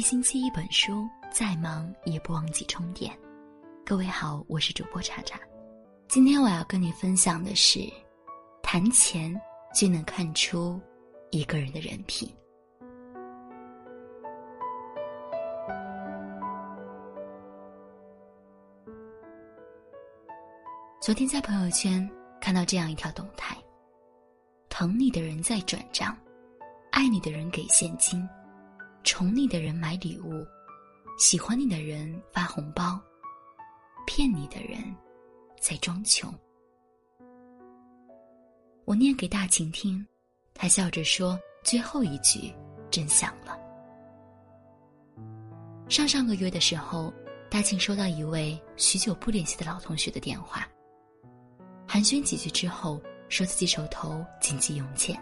一星期一本书，再忙也不忘记充电。各位好，我是主播查查。今天我要跟你分享的是，谈钱就能看出一个人的人品。昨天在朋友圈看到这样一条动态：疼你的人在转账，爱你的人给现金，宠你的人买礼物，喜欢你的人发红包，骗你的人在装穷。我念给大晴听，他笑着说：“最后一句真响了。”上上个月的时候，大晴收到一位许久不联系的老同学的电话。寒暄几句之后，说自己手头紧急用钱，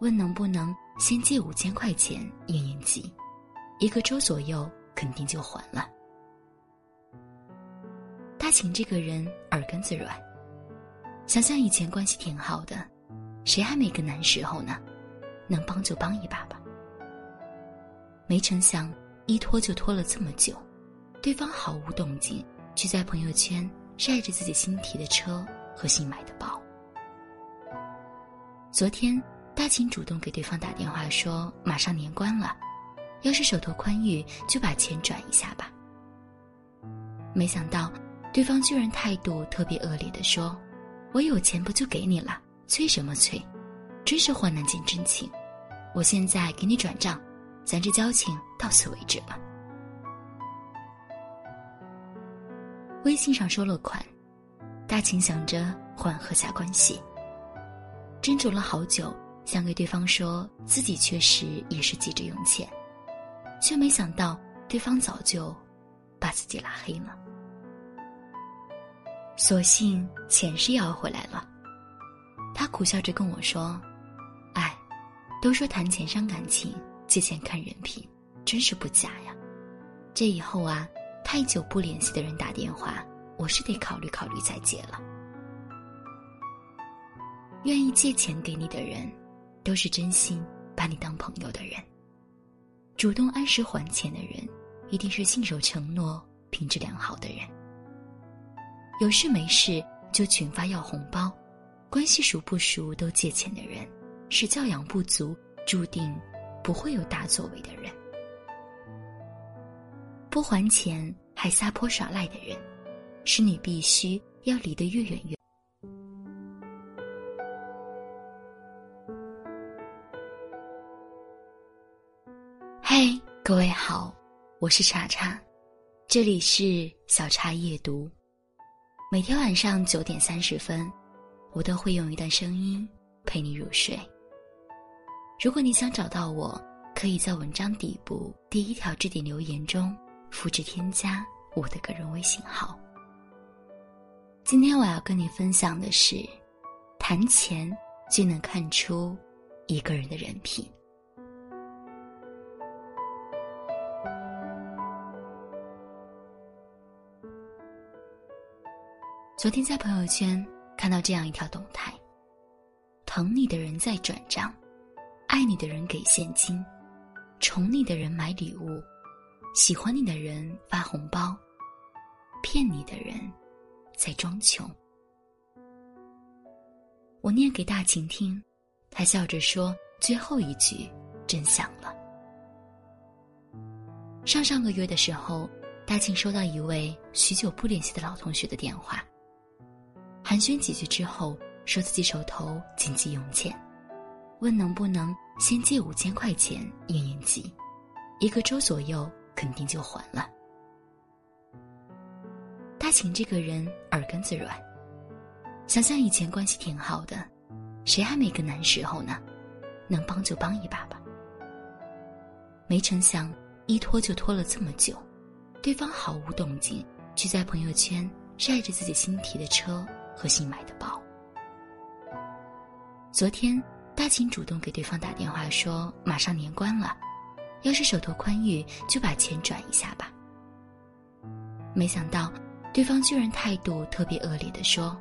问能不能先借五千块钱应应急，一个周左右肯定就还了。大晴这个人耳根子软，想想以前关系挺好的，谁还没个难时候呢？能帮就帮一把吧。没成想一拖就拖了这么久，对方毫无动静，却在朋友圈晒着自己新提的车。和新买的包。昨天，大秦主动给对方打电话说：“马上年关了，要是手头宽裕，就把钱转一下吧。”没想到，对方居然态度特别恶劣的说：“我有钱不就给你了，催什么催？真是患难见真情。我现在给你转账，咱这交情到此为止吧。”微信上收了款。大秦想着缓和下关系，斟酌了好久，想给对方说自己确实也是急着用钱，却没想到对方早就把自己拉黑了。所幸钱是要回来了，他苦笑着跟我说：“哎，都说谈钱伤感情，借钱看人品，真是不假呀。这以后啊，太久不联系的人打电话。”我是得考虑考虑再借了。愿意借钱给你的人，都是真心把你当朋友的人。主动按时还钱的人，一定是信守承诺、品质良好的人。有事没事就群发要红包，关系熟不熟都借钱的人，是教养不足、注定不会有大作为的人。不还钱还撒泼耍赖的人。是你必须要离得越远越。我是茶茶，这里是小茶夜读。每天晚上九点三十分，我都会用一段声音陪你入睡。如果你想找到我，可以在文章底部第一条置顶留言中复制添加我的个人微信号。今天我要跟你分享的是，谈钱最能看出一个人的人品。昨天在朋友圈看到这样一条动态：疼你的人在转账，爱你的人给现金，宠你的人买礼物，喜欢你的人发红包，骗你的人。在装穷。我念给大晴听，他笑着说：“最后一句真响了。”上上个月的时候，大晴收到一位许久不联系的老同学的电话，寒暄几句之后，说自己手头紧急用钱，问能不能先借五千块钱应应急，一个周左右肯定就还了。大晴这个人耳根子软，想想以前关系挺好的，谁还没个难时候呢？能帮就帮一把吧。没成想一拖就拖了这么久，对方毫无动静，却在朋友圈晒着自己新提的车和新买的包。昨天大秦主动给对方打电话说：“马上年关了，要是手头宽裕，就把钱转一下吧。”没想到。对方居然态度特别恶劣的说：“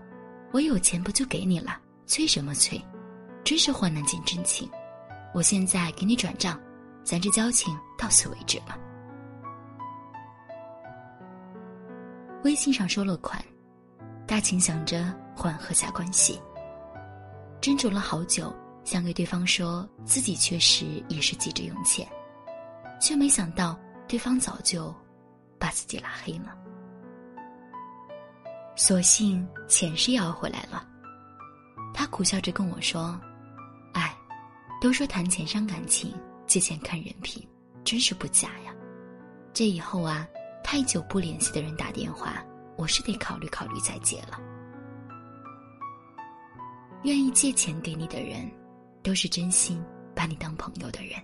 我有钱不就给你了，催什么催？真是患难见真情。我现在给你转账，咱这交情到此为止了。微信上收了款，大秦想着缓和下关系，斟酌了好久，想给对方说自己确实也是急着用钱，却没想到对方早就把自己拉黑了。所幸钱是要回来了，他苦笑着跟我说：“哎，都说谈钱伤感情，借钱看人品，真是不假呀。这以后啊。”太久不联系的人打电话，我是得考虑考虑再借了。愿意借钱给你的人，都是真心把你当朋友的人。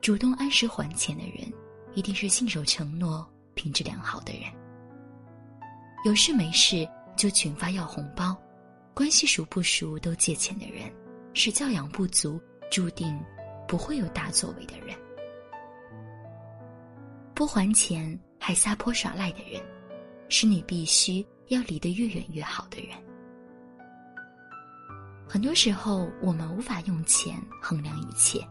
主动按时还钱的人，一定是信守承诺、品质良好的人。有事没事就群发要红包，关系熟不熟都借钱的人，是教养不足、注定不会有大作为的人。不还钱还撒泼耍赖的人，是你必须要离得越远越好的人。很多时候，我们无法用钱衡量一切，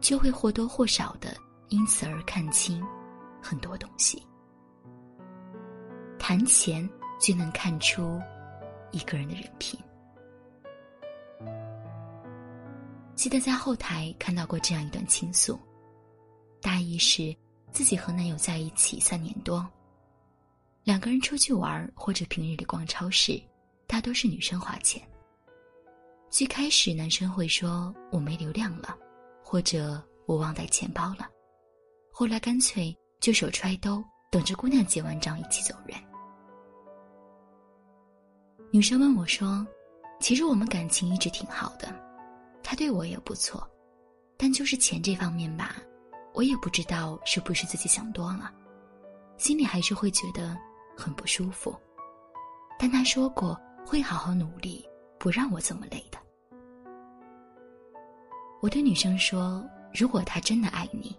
就会或多或少的因此而看清很多东西。谈钱就能看出一个人的人品。记得在后台看到过这样一段倾诉，大意是。自己和男友在一起三年多，两个人出去玩或者平日里逛超市，大多是女生花钱。最开始男生会说我没流量了，或者我忘带钱包了，后来干脆就手揣兜，等着姑娘结完账一起走人。女生问我说：“其实我们感情一直挺好的，他对我也不错，但就是钱这方面吧。”我也不知道是不是自己想多了，心里还是会觉得很不舒服。但他说过会好好努力，不让我这么累的。我对女生说：“如果他真的爱你，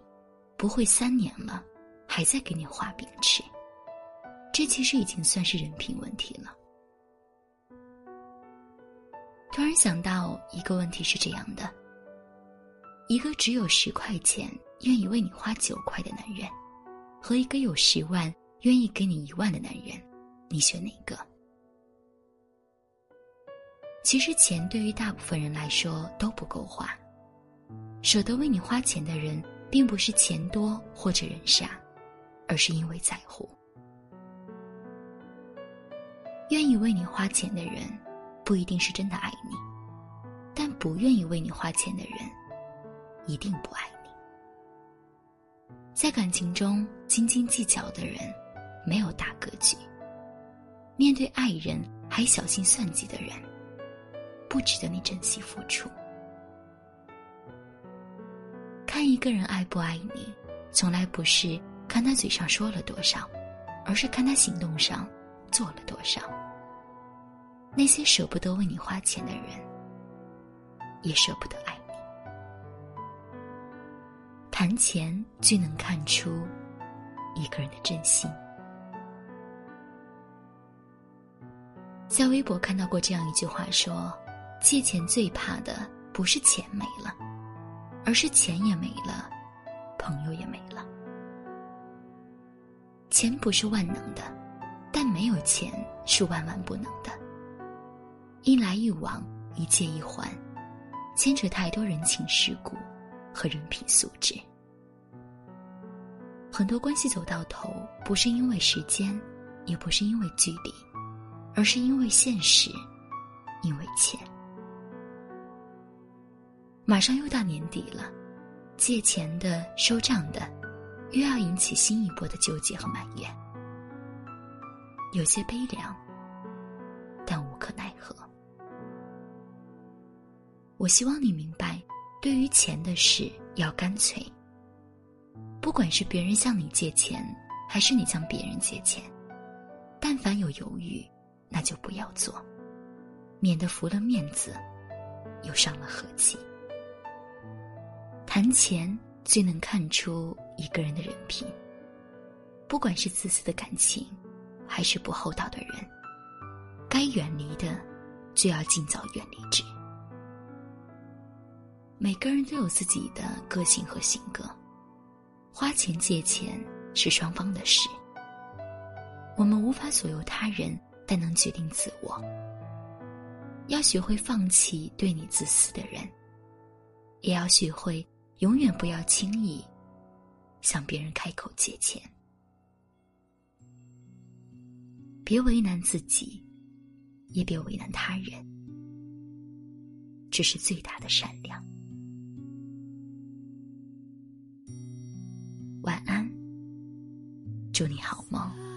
不会三年了还在给你画饼吃。这其实已经算是人品问题了。”突然想到一个问题是这样的：一个只有十块钱。愿意为你花九块的男人，和一个有十万愿意给你一万的男人，你选哪个？其实钱对于大部分人来说都不够花，舍得为你花钱的人，并不是钱多或者人傻，而是因为在乎。愿意为你花钱的人，不一定是真的爱你，但不愿意为你花钱的人，一定不爱你。在感情中斤斤计较的人，没有大格局。面对爱人还小心算计的人，不值得你珍惜付出。看一个人爱不爱你，从来不是看他嘴上说了多少，而是看他行动上做了多少。那些舍不得为你花钱的人，也舍不得爱你。谈钱最能看出一个人的真心。在微博看到过这样一句话说：“借钱最怕的不是钱没了，而是钱也没了，朋友也没了。钱不是万能的，但没有钱是万万不能的。一来一往，一借一还，牵扯太多人情世故和人品素质。”很多关系走到头，不是因为时间，也不是因为距离，而是因为现实，因为钱。马上又到年底了，借钱的、收账的，又要引起新一波的纠结和埋怨，有些悲凉，但无可奈何。我希望你明白，对于钱的事，要干脆。不管是别人向你借钱，还是你向别人借钱，但凡有犹豫，那就不要做，免得服了面子，又伤了和气。谈钱最能看出一个人的人品。不管是自私的感情，还是不厚道的人，该远离的，就要尽早远离之。每个人都有自己的个性和性格，花钱借钱是双方的事。我们无法左右他人，但能决定自我。要学会放弃对你自私的人，也要学会永远不要轻易向别人开口借钱。别为难自己，也别为难他人，这是最大的善良。晚安，祝你好梦。